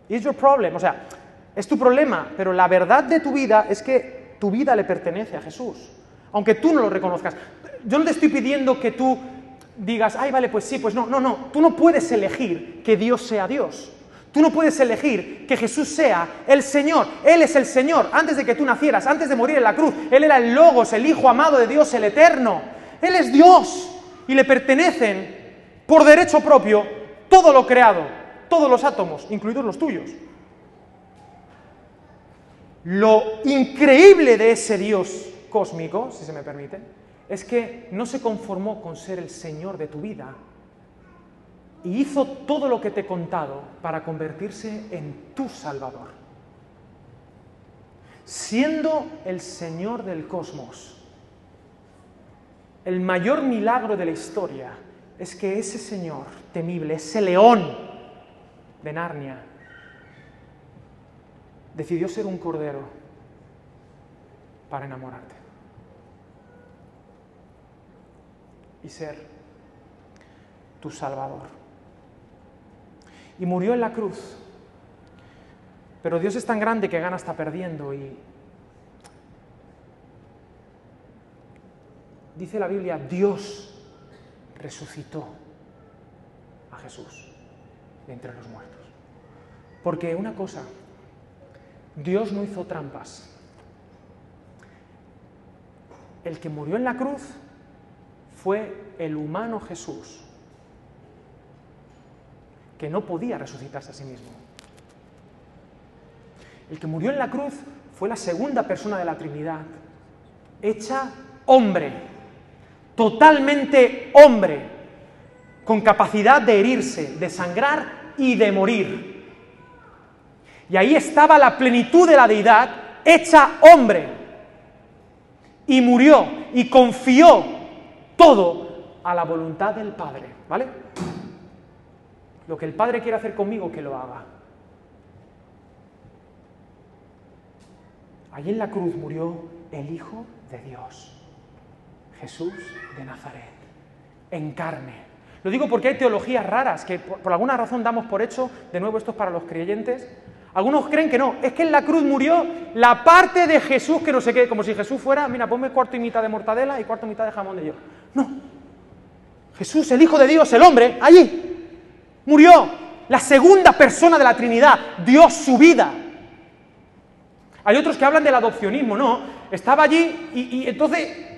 it's your problem. O sea, es tu problema, pero la verdad de tu vida es que tu vida le pertenece a Jesús. Aunque tú no lo reconozcas. Yo no te estoy pidiendo que tú digas, ay, vale, pues sí, pues no, no, no. Tú no puedes elegir que Dios sea Dios. Tú no puedes elegir que Jesús sea el Señor. Él es el Señor. Antes de que tú nacieras, antes de morir en la cruz, Él era el Logos, el Hijo amado de Dios, el Eterno. Él es Dios y le pertenecen por derecho propio todo lo creado, todos los átomos, incluidos los tuyos. Lo increíble de ese Dios cósmico, si se me permite, es que no se conformó con ser el Señor de tu vida y hizo todo lo que te he contado para convertirse en tu Salvador. Siendo el Señor del cosmos, el mayor milagro de la historia es que ese Señor temible, ese león de Narnia, decidió ser un cordero para enamorarte. Y ser tu Salvador. Y murió en la cruz. Pero Dios es tan grande que gana está perdiendo y dice la Biblia, Dios resucitó a Jesús de entre los muertos. Porque una cosa, Dios no hizo trampas. El que murió en la cruz fue el humano Jesús, que no podía resucitarse a sí mismo. El que murió en la cruz fue la segunda persona de la Trinidad, hecha hombre totalmente hombre, con capacidad de herirse, de sangrar y de morir. Y ahí estaba la plenitud de la deidad hecha hombre. Y murió y confió todo a la voluntad del Padre. ¿Vale? Lo que el Padre quiere hacer conmigo, que lo haga. Allí en la cruz murió el Hijo de Dios. Jesús de Nazaret, en carne. Lo digo porque hay teologías raras que por, alguna razón damos por hecho, de nuevo esto es para los creyentes. Algunos creen que no, es que en la cruz murió la parte de Jesús que no sé qué, como si Jesús fuera, mira, ponme cuarto y mitad de mortadela y cuarto y mitad de jamón de Dios. No, Jesús, el Hijo de Dios, el hombre, allí, murió, la segunda persona de la Trinidad, dio su vida. Hay otros que hablan del adopcionismo, no, estaba allí y, y entonces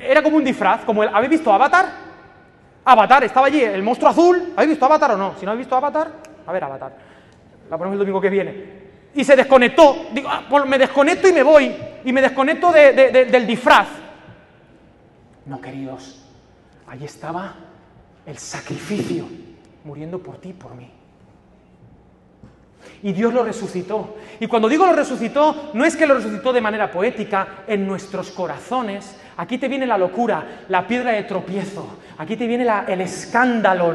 era como un disfraz, como el, ¿habéis visto Avatar? Avatar, estaba allí el monstruo azul, ¿habéis visto Avatar o no? Si no habéis visto Avatar, a ver Avatar, la ponemos el domingo que viene. Y se desconectó, digo, ah, pues me desconecto y me voy, y me desconecto del disfraz. No, queridos, allí estaba el sacrificio, muriendo por ti por mí. Y Dios lo resucitó. Y cuando digo lo resucitó, no es que lo resucitó de manera poética en nuestros corazones. Aquí te viene la locura, la piedra de tropiezo. Aquí te viene el escándalo.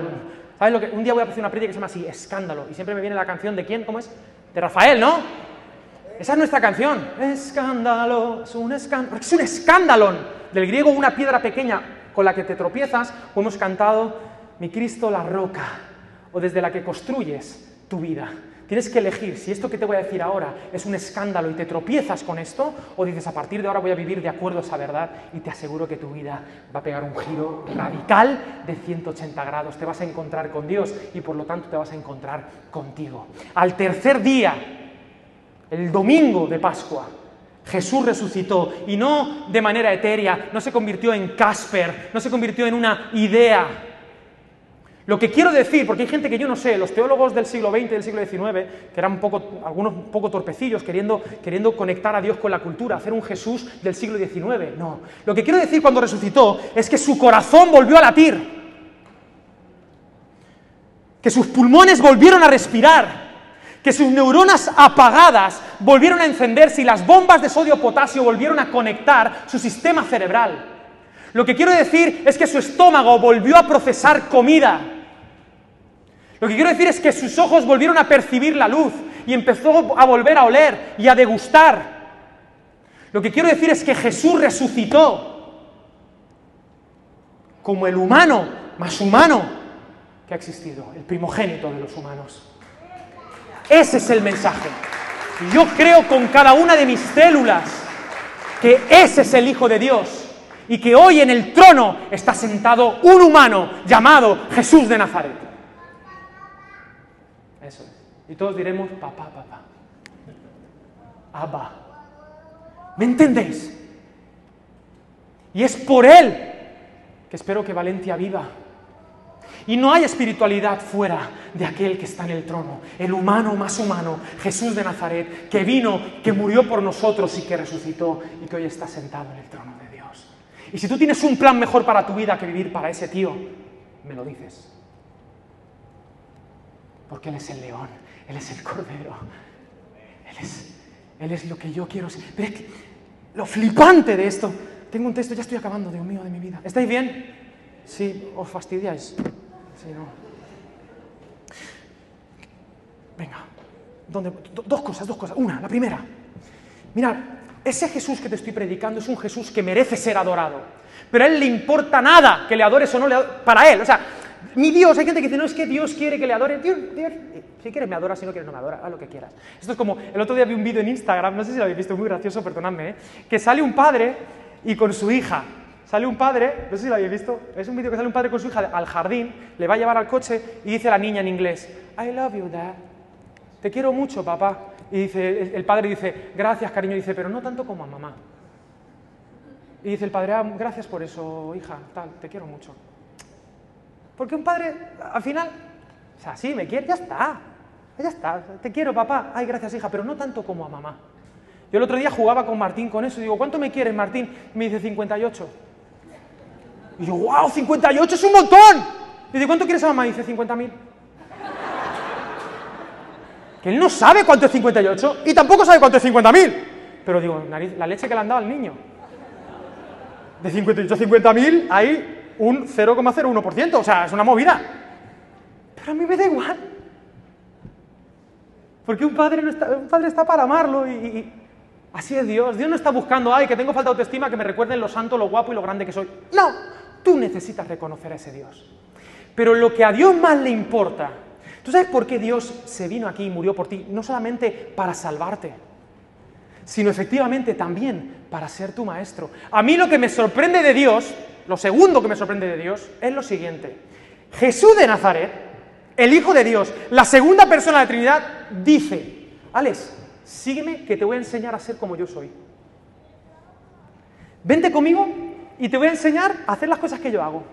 ¿Sabes lo que? Un día voy a hacer una prédica que se llama así, escándalo. Y siempre me viene la canción de quién, ¿cómo es? De Rafael, ¿no? Esa es nuestra canción. Escándalo, es un escándalo. Es un escándalo. Del griego una piedra pequeña con la que te tropiezas. O hemos cantado, mi Cristo la roca. O desde la que construyes tu vida. Tienes que elegir si esto que te voy a decir ahora es un escándalo y te tropiezas con esto, o dices a partir de ahora voy a vivir de acuerdo a esa verdad y te aseguro que tu vida va a pegar un giro radical de 180 grados. Te vas a encontrar con Dios y por lo tanto te vas a encontrar contigo. Al tercer día, el domingo de Pascua, Jesús resucitó y no de manera etérea, no se convirtió en Casper, no se convirtió en una idea. Lo que quiero decir, porque hay gente que yo no sé, los teólogos del siglo XX y del siglo XIX, que eran un poco, algunos un poco torpecillos, queriendo, queriendo conectar a Dios con la cultura, hacer un Jesús del siglo XIX. No. Lo que quiero decir cuando resucitó es que su corazón volvió a latir, que sus pulmones volvieron a respirar, que sus neuronas apagadas volvieron a encenderse y las bombas de sodio-potasio volvieron a conectar su sistema cerebral. Lo que quiero decir es que su estómago volvió a procesar comida. Lo que quiero decir es que sus ojos volvieron a percibir la luz y empezó a volver a oler y a degustar. Lo que quiero decir es que Jesús resucitó como el humano más humano que ha existido, el primogénito de los humanos. Ese es el mensaje. Y yo creo con cada una de mis células que ese es el Hijo de Dios y que hoy en el trono está sentado un humano llamado Jesús de Nazaret. Y todos diremos, papá, papá. Abba. ¿Me entendéis? Y es por Él que espero que Valencia viva. Y no hay espiritualidad fuera de aquel que está en el trono, el humano más humano, Jesús de Nazaret, que vino, que murió por nosotros y que resucitó y que hoy está sentado en el trono de Dios. Y si tú tienes un plan mejor para tu vida que vivir para ese tío, me lo dices. Porque Él es el león, Él es el cordero, Él es, él es lo que yo quiero ser. Pero es que lo flipante de esto, tengo un texto, ya estoy acabando, Dios mío, de mi vida. ¿Estáis bien? Sí, os fastidiáis. Sí, no. Venga, ¿dónde? dos cosas, dos cosas. Una, la primera. Mira, ese Jesús que te estoy predicando es un Jesús que merece ser adorado. Pero a Él le importa nada que le adores o no le adores. Para Él, o sea, mi Dios, hay gente que dice, no, es que Dios quiere que le adore. Dios, Dios, si quieres me adora, si no quieres no me adora, haz lo que quieras. Esto es como, el otro día vi un vídeo en Instagram, no sé si lo habéis visto, muy gracioso, perdonadme, ¿eh? que sale un padre y con su hija. Sale un padre, no sé si lo habéis visto, es un vídeo que sale un padre con su hija al jardín, le va a llevar al coche y dice la niña en inglés, I love you, dad. Te quiero mucho, papá. Y dice, el padre dice, gracias, cariño, y dice, pero no tanto como a mamá. Y dice el padre, ah, gracias por eso, hija, tal, te quiero mucho. Porque un padre, al final, o sea, sí, me quiere, ya está, ya está, te quiero, papá, ay, gracias, hija, pero no tanto como a mamá. Yo el otro día jugaba con Martín con eso digo, ¿cuánto me quieres, Martín? Me dice 58. Y yo, wow, 58 es un montón. Y dice, ¿cuánto quieres a mamá? Y dice 50.000. Que él no sabe cuánto es 58 y tampoco sabe cuánto es 50.000. Pero digo, la leche que le han dado al niño. De 58 a 50.000 hay un 0,01%, o sea, es una movida. Pero a mí me da igual. Porque un padre, no está, un padre está para amarlo y, y, así es Dios. Dios no está buscando, ay, que tengo falta de autoestima, que me recuerden lo santo, lo guapo y lo grande que soy. No, tú necesitas reconocer a ese Dios. Pero lo que a Dios más le importa, ¿tú sabes por qué Dios se vino aquí y murió por ti? No solamente para salvarte, sino efectivamente también para ser tu maestro. A mí lo que me sorprende de Dios, lo segundo que me sorprende de Dios, es lo siguiente. Jesús de Nazaret, el Hijo de Dios, la segunda persona de la Trinidad, dice, Alex, sígueme que te voy a enseñar a ser como yo soy. Vente conmigo y te voy a enseñar a hacer las cosas que yo hago.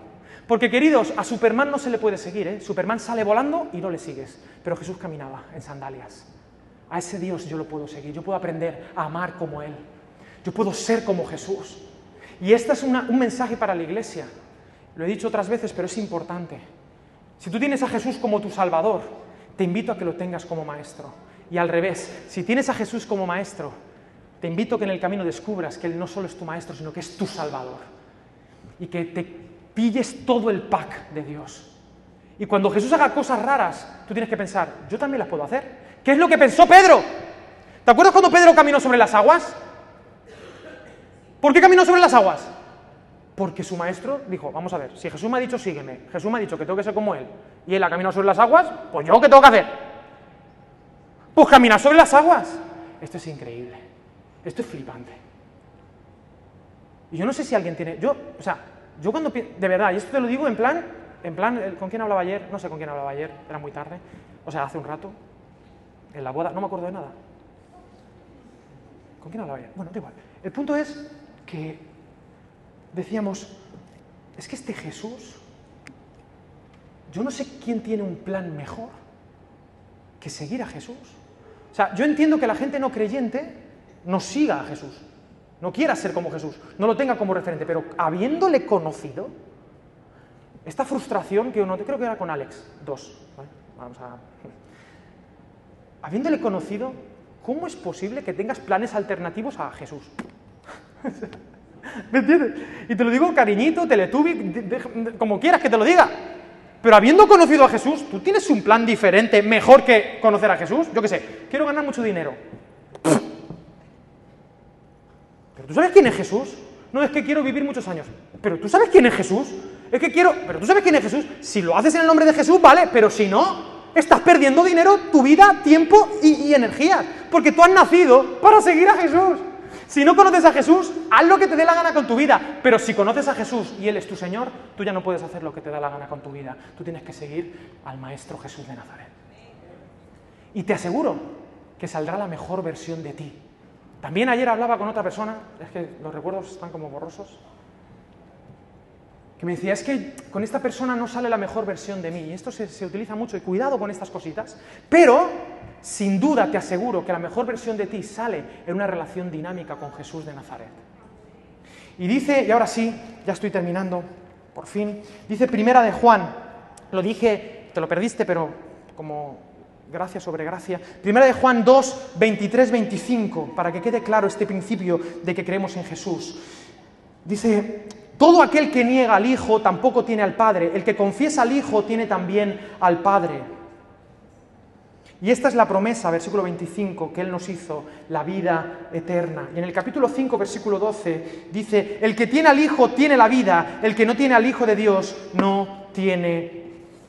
Porque queridos, a Superman no se le puede seguir, ¿eh? Superman sale volando y no le sigues. Pero Jesús caminaba en sandalias. A ese Dios yo lo puedo seguir, yo puedo aprender a amar como Él. Yo puedo ser como Jesús. Y este es un mensaje para la iglesia. Lo he dicho otras veces, pero es importante. Si tú tienes a Jesús como tu Salvador, te invito a que lo tengas como maestro. Y al revés, si tienes a Jesús como maestro, te invito a que en el camino descubras que Él no solo es tu maestro, sino que es tu Salvador. Y que te pilles todo el pack de Dios. Y cuando Jesús haga cosas raras, tú tienes que pensar, yo también las puedo hacer. ¿Qué es lo que pensó Pedro? ¿Te acuerdas cuando Pedro caminó sobre las aguas? ¿Por qué caminó sobre las aguas? Porque su maestro dijo, vamos a ver, si Jesús me ha dicho sígueme, Jesús me ha dicho que tengo que ser como él, y él ha caminado sobre las aguas, pues yo qué tengo que hacer? Pues caminar sobre las aguas. Esto es increíble, esto es flipante. Y yo no sé si alguien tiene, yo, o sea, yo cuando, de verdad, y esto te lo digo en plan, en plan, ¿con quién hablaba ayer? No sé con quién hablaba ayer, era muy tarde, o sea, hace un rato, en la boda, no me acuerdo de nada. ¿Con quién hablaba ayer? Bueno, da igual. El punto es que decíamos, es que este Jesús, yo no sé quién tiene un plan mejor que seguir a Jesús. O sea, yo entiendo que la gente no creyente no siga a Jesús, no quiera ser como Jesús, no lo tenga como referente, pero habiéndole conocido, esta frustración que uno, creo que era con Alex, dos, vamos a... Habiéndole conocido, ¿cómo es posible que tengas planes alternativos a Jesús? ¿Me entiendes? Y te lo digo cariñito, teletubi, como quieras que te lo diga. Pero habiendo conocido a Jesús, ¿tú tienes un plan diferente, mejor que conocer a Jesús? Yo qué sé, quiero ganar mucho dinero. ¿Pero tú sabes quién es Jesús? No, es que quiero vivir muchos años. ¿Pero tú sabes quién es Jesús? Es que quiero... ¿Pero tú sabes quién es Jesús? Si lo haces en el nombre de Jesús, vale, pero si no, estás perdiendo dinero, tu vida, tiempo y, y energía. Porque tú has nacido para seguir a Jesús. Si no conoces a Jesús, haz lo que te dé la gana con tu vida. Pero si conoces a Jesús y Él es tu Señor, tú ya no puedes hacer lo que te da la gana con tu vida. Tú tienes que seguir al Maestro Jesús de Nazaret. Y te aseguro que saldrá la mejor versión de ti. También ayer hablaba con otra persona, es que los recuerdos están como borrosos, que me decía, es que con esta persona no sale la mejor versión de mí. Y esto se, se utiliza mucho, y cuidado con estas cositas. Pero sin duda te aseguro que la mejor versión de ti sale en una relación dinámica con Jesús de Nazaret. Y dice, y ahora sí, ya estoy terminando, por fin, dice Primera de Juan, lo dije, te lo perdiste, pero como gracia sobre gracia. Primera de Juan 2, 23, 25, para que quede claro este principio de que creemos en Jesús. Dice, todo aquel que niega al Hijo tampoco tiene al Padre, el que confiesa al Hijo tiene también al Padre. Y esta es la promesa, versículo 25, que Él nos hizo, la vida eterna. Y en el capítulo 5, versículo 12, dice, el que tiene al Hijo tiene la vida, el que no tiene al Hijo de Dios no tiene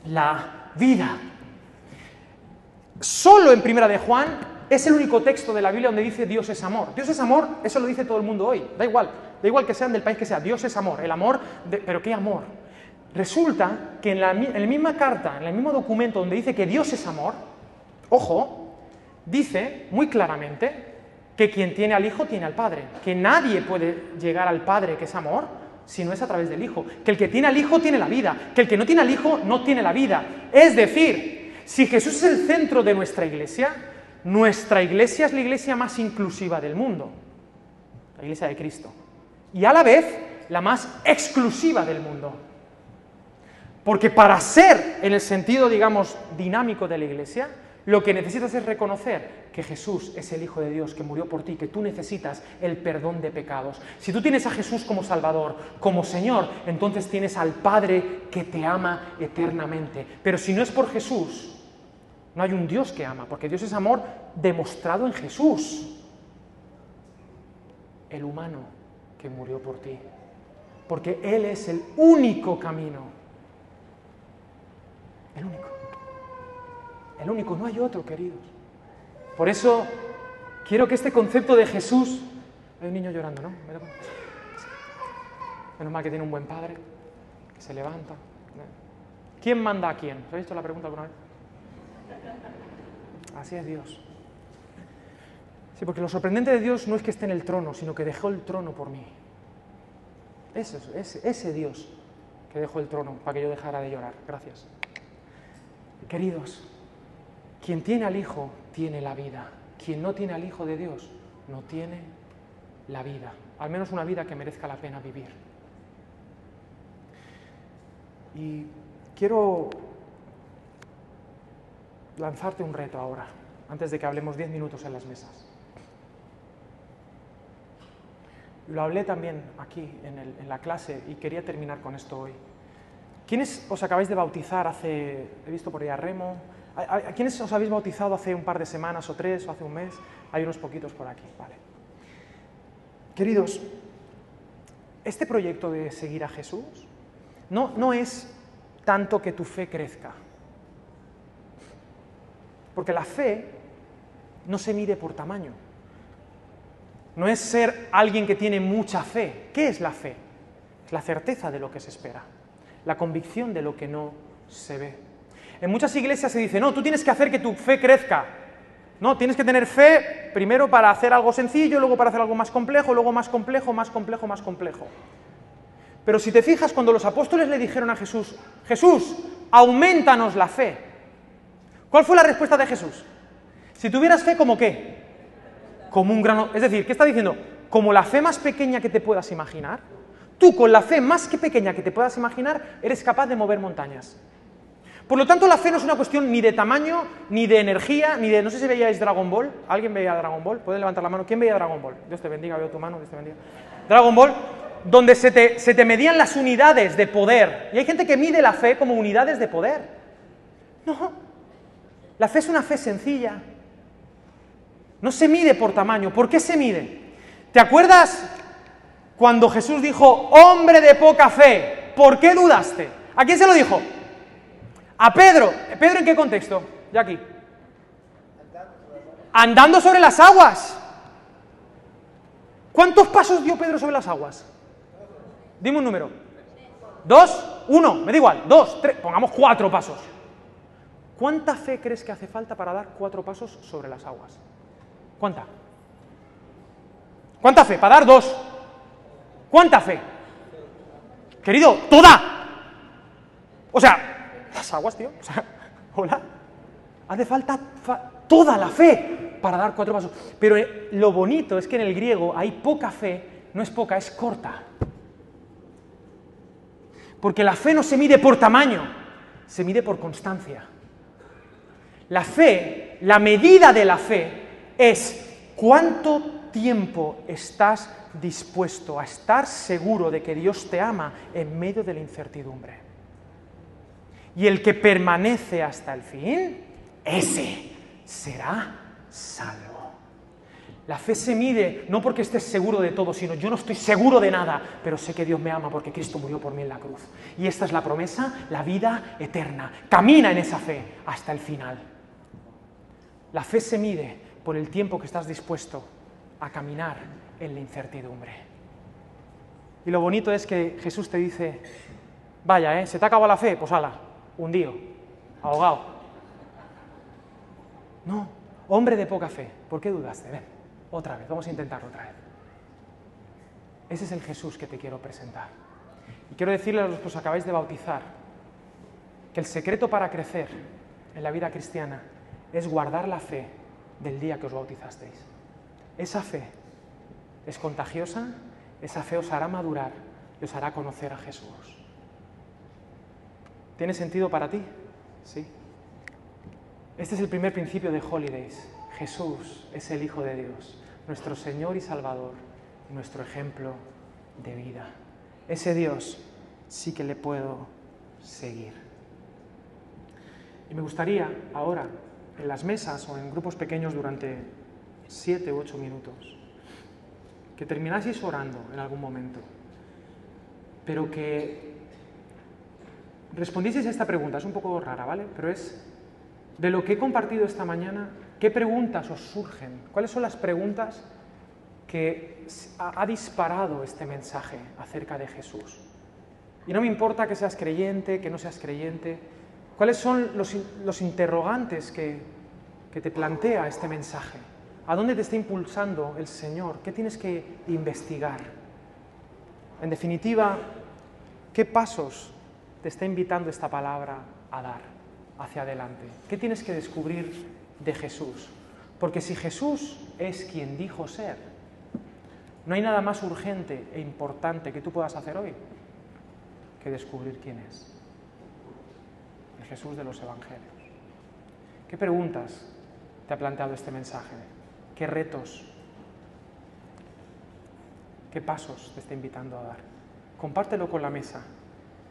la vida. Solo en Primera de Juan es el único texto de la Biblia donde dice Dios es amor. Dios es amor, eso lo dice todo el mundo hoy, da igual, da igual que sean del país que sea, Dios es amor, el amor, de, pero ¿qué amor? Resulta que en la, en la misma carta, en el mismo documento donde dice que Dios es amor, Ojo, dice muy claramente que quien tiene al Hijo tiene al Padre, que nadie puede llegar al Padre, que es amor, si no es a través del Hijo, que el que tiene al Hijo tiene la vida, que el que no tiene al Hijo no tiene la vida. Es decir, si Jesús es el centro de nuestra iglesia, nuestra iglesia es la iglesia más inclusiva del mundo, la iglesia de Cristo, y a la vez la más exclusiva del mundo. Porque para ser, en el sentido, digamos, dinámico de la iglesia, lo que necesitas es reconocer que Jesús es el Hijo de Dios que murió por ti, que tú necesitas el perdón de pecados. Si tú tienes a Jesús como Salvador, como Señor, entonces tienes al Padre que te ama eternamente. Pero si no es por Jesús, no hay un Dios que ama, porque Dios es amor demostrado en Jesús, el humano que murió por ti. Porque Él es el único camino. El único. El único, no hay otro, queridos. Por eso quiero que este concepto de Jesús... Hay un niño llorando, ¿no? Menos mal que tiene un buen padre, que se levanta. ¿Quién manda a quién? ¿Has visto la pregunta alguna vez? Así es Dios. Sí, porque lo sorprendente de Dios no es que esté en el trono, sino que dejó el trono por mí. Ese, ese, ese Dios que dejó el trono para que yo dejara de llorar. Gracias. Queridos, quien tiene al Hijo tiene la vida. Quien no tiene al Hijo de Dios no tiene la vida. Al menos una vida que merezca la pena vivir. Y quiero lanzarte un reto ahora, antes de que hablemos diez minutos en las mesas. Lo hablé también aquí en, la clase y quería terminar con esto hoy. ¿Quiénes os acabáis de bautizar hace, he visto por ahí a Remo, ¿A, quiénes os habéis bautizado hace un par de semanas o tres o hace un mes? Hay unos poquitos por aquí, vale. Queridos, este proyecto de seguir a Jesús no, no es tanto que tu fe crezca. Porque la fe no se mide por tamaño. No es ser alguien que tiene mucha fe. ¿Qué es la fe? Es la certeza de lo que se espera, la convicción de lo que no se ve. En muchas iglesias se dice, no, tú tienes que hacer que tu fe crezca. No, tienes que tener fe primero para hacer algo sencillo, luego para hacer algo más complejo, luego más complejo, más complejo, más complejo. Pero si te fijas, cuando los apóstoles le dijeron a Jesús, Jesús, aumentanos la fe. ¿Cuál fue la respuesta de Jesús? Si tuvieras fe, ¿como qué? Como un grano. Es decir, ¿qué está diciendo? Como la fe más pequeña que te puedas imaginar. Tú, con la fe más que pequeña que te puedas imaginar, eres capaz de mover montañas. Por lo tanto, la fe no es una cuestión ni de tamaño, ni de energía, ni de... No sé si veíais Dragon Ball. ¿Alguien veía Dragon Ball? ¿Pueden levantar la mano? ¿Quién veía Dragon Ball? Dios te bendiga, veo tu mano, Dios te bendiga. Dragon Ball, donde se te, se te medían las unidades de poder. Y hay gente que mide la fe como unidades de poder. No. La fe es una fe sencilla. No se mide por tamaño. ¿Por qué se mide? ¿Te acuerdas cuando Jesús dijo, hombre de poca fe? ¿Por qué dudaste? ¿A quién se lo dijo? A Pedro. ¿Pedro en qué contexto? Ya aquí. Andando sobre las aguas. ¿Cuántos pasos dio Pedro sobre las aguas? Dime un número. ¿Dos? ¿Uno? Me da igual. ¿Dos? ¿Tres? Pongamos cuatro pasos. ¿Cuánta fe crees que hace falta para dar cuatro pasos sobre las aguas? ¿Cuánta? ¿Cuánta fe? Para dar dos. ¿Cuánta fe? Querido, toda. O sea, las aguas, tío. O sea, hola. Hace falta toda la fe para dar cuatro pasos. Pero eh, lo bonito es que en el griego hay poca fe, no es poca, es corta. Porque la fe no se mide por tamaño, se mide por constancia. La fe, la medida de la fe, es cuánto tiempo estás dispuesto a estar seguro de que Dios te ama en medio de la incertidumbre. Y el que permanece hasta el fin, ese será salvo. La fe se mide no porque estés seguro de todo, sino yo no estoy seguro de nada, pero sé que Dios me ama porque Cristo murió por mí en la cruz. Y esta es la promesa, la vida eterna. Camina en esa fe hasta el final. La fe se mide por el tiempo que estás dispuesto a caminar en la incertidumbre. Y lo bonito es que Jesús te dice, vaya, ¿eh? ¿se te acabado la fe? Pues ala, hundido, ahogado. No, hombre de poca fe, ¿por qué dudaste? Ven, otra vez, vamos a intentarlo otra vez. Ese es el Jesús que te quiero presentar. Y quiero decirles a los que os acabáis de bautizar que el secreto para crecer en la vida cristiana es guardar la fe del día que os bautizasteis. Esa fe es contagiosa, esa fe os hará madurar y os hará conocer a Jesús. ¿Tiene sentido para ti? Sí. Este es el primer principio de Holidays. Jesús es el Hijo de Dios, nuestro Señor y Salvador, nuestro ejemplo de vida. Ese Dios sí que le puedo seguir. Y me gustaría ahora en las mesas o en grupos pequeños durante siete u ocho minutos. Que terminaseis orando en algún momento, pero que respondieseis a esta pregunta. Es un poco rara, ¿vale? Pero es, de lo que he compartido esta mañana, ¿qué preguntas os surgen? ¿Cuáles son las preguntas que ha disparado este mensaje acerca de Jesús? Y no me importa que seas creyente, que no seas creyente, ¿Cuáles son los, interrogantes que, te plantea este mensaje? ¿A dónde te está impulsando el Señor? ¿Qué tienes que investigar? En definitiva, ¿qué pasos te está invitando esta palabra a dar hacia adelante? ¿Qué tienes que descubrir de Jesús? Porque si Jesús es quien dijo ser, no hay nada más urgente e importante que tú puedas hacer hoy que descubrir quién es. Jesús de los Evangelios. ¿Qué preguntas te ha planteado este mensaje? ¿Qué retos? ¿Qué pasos te está invitando a dar? Compártelo con la mesa.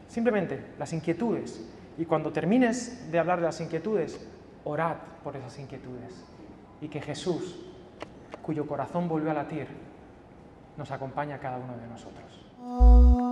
Simplemente las inquietudes. Y cuando termines de hablar de las inquietudes, orad por esas inquietudes. Y que Jesús, cuyo corazón volvió a latir, nos acompañe a cada uno de nosotros.